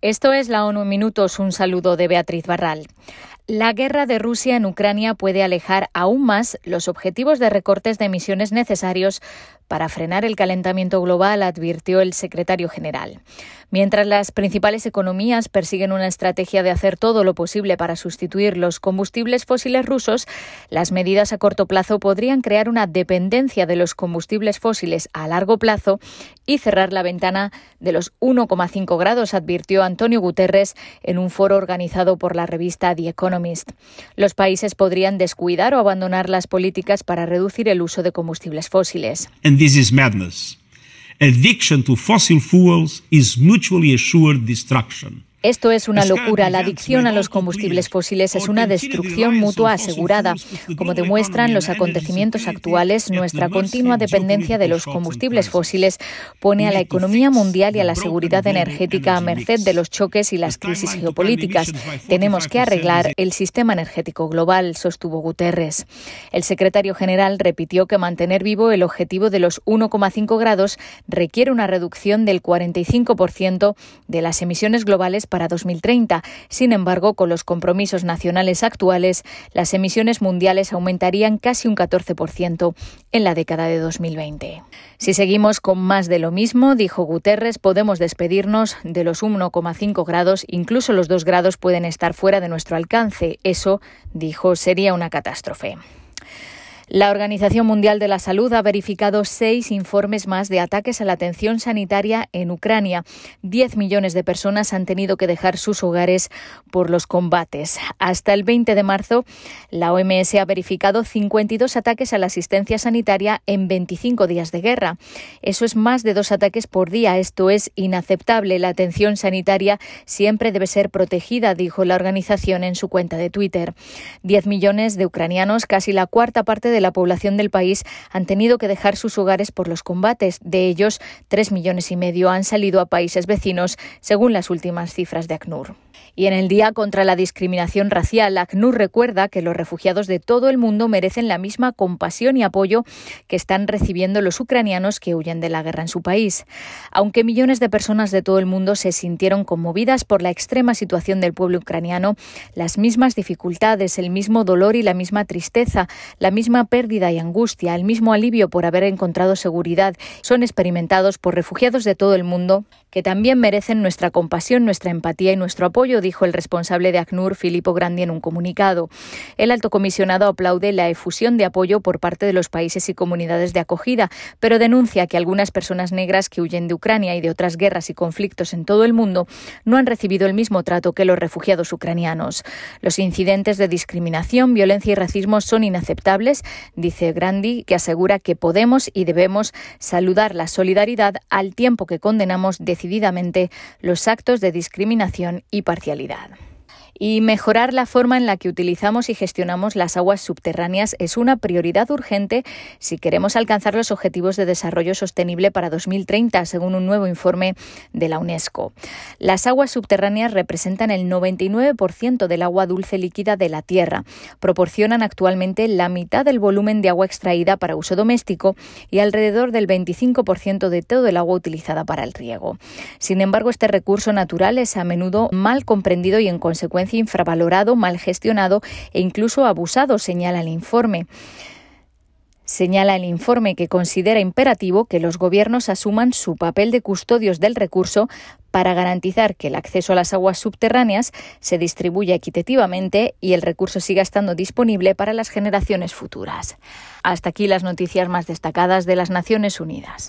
Esto es la ONU en Minutos. Un saludo de Beatriz Barral. La guerra de Rusia en Ucrania puede alejar aún más los objetivos de recortes de emisiones necesarios para frenar el calentamiento global, advirtió el secretario general. Mientras las principales economías persiguen una estrategia de hacer todo lo posible para sustituir los combustibles fósiles rusos, las medidas a corto plazo podrían crear una dependencia de los combustibles fósiles a largo plazo y cerrar la ventana de los 1,5 grados, advirtió Antonio Guterres en un foro organizado por la revista The Economist. Los países podrían descuidar o abandonar las políticas para reducir el uso de combustibles fósiles. And this is madness. Addiction to fossil fuels is mutually assured destruction. Esto es una locura. La adicción a los combustibles fósiles es una destrucción mutua asegurada. Como demuestran los acontecimientos actuales, nuestra continua dependencia de los combustibles fósiles pone a la economía mundial y a la seguridad energética a merced de los choques y las crisis geopolíticas. Tenemos que arreglar el sistema energético global, sostuvo Guterres. El secretario general repitió que mantener vivo el objetivo de los 1,5 grados requiere una reducción del 45% de las emisiones globales para 2030. Sin embargo, con los compromisos nacionales actuales, las emisiones mundiales aumentarían casi un 14% en la década de 2020. Si seguimos con más de lo mismo, dijo Guterres, podemos despedirnos de los 1,5 grados, incluso los 2 grados pueden estar fuera de nuestro alcance. Eso, dijo, sería una catástrofe. La Organización Mundial de la Salud ha verificado seis informes más de ataques a la atención sanitaria en Ucrania. Diez millones de personas han tenido que dejar sus hogares por los combates. Hasta el 20 de marzo, la OMS ha verificado 52 ataques a la asistencia sanitaria en 25 días de guerra. Eso es más de dos ataques por día. Esto es inaceptable. La atención sanitaria siempre debe ser protegida, dijo la organización en su cuenta de Twitter. Diez millones de ucranianos, casi la cuarta parte de la población del país han tenido que dejar sus hogares por los combates. De ellos, tres millones y medio han salido a países vecinos, según las últimas cifras de ACNUR. Y en el Día contra la Discriminación Racial, ACNUR recuerda que los refugiados de todo el mundo merecen la misma compasión y apoyo que están recibiendo los ucranianos que huyen de la guerra en su país. Aunque millones de personas de todo el mundo se sintieron conmovidas por la extrema situación del pueblo ucraniano, las mismas dificultades, el mismo dolor y la misma tristeza, la misma pérdida y angustia, el mismo alivio por haber encontrado seguridad, son experimentados por refugiados de todo el mundo que también merecen nuestra compasión, nuestra empatía y nuestro apoyo, dijo el responsable de ACNUR, Filippo Grandi, en un comunicado. El alto comisionado aplaude la efusión de apoyo por parte de los países y comunidades de acogida, pero denuncia que algunas personas negras que huyen de Ucrania y de otras guerras y conflictos en todo el mundo no han recibido el mismo trato que los refugiados ucranianos. Los incidentes de discriminación, violencia y racismo son inaceptables, dice Grandi, que asegura que podemos y debemos saludar la solidaridad al tiempo que condenamos de decididamente los actos de discriminación y parcialidad. Y mejorar la forma en la que utilizamos y gestionamos las aguas subterráneas es una prioridad urgente si queremos alcanzar los objetivos de desarrollo sostenible para 2030, según un nuevo informe de la UNESCO. Las aguas subterráneas representan el 99% del agua dulce líquida de la Tierra. Proporcionan actualmente la mitad del volumen de agua extraída para uso doméstico y alrededor del 25% de todo el agua utilizada para el riego. Sin embargo, este recurso natural es a menudo mal comprendido y en consecuencia infravalorado, mal gestionado e incluso abusado, señala el informe. Señala el informe que considera imperativo que los gobiernos asuman su papel de custodios del recurso para garantizar que el acceso a las aguas subterráneas se distribuya equitativamente y el recurso siga estando disponible para las generaciones futuras. Hasta aquí las noticias más destacadas de las Naciones Unidas.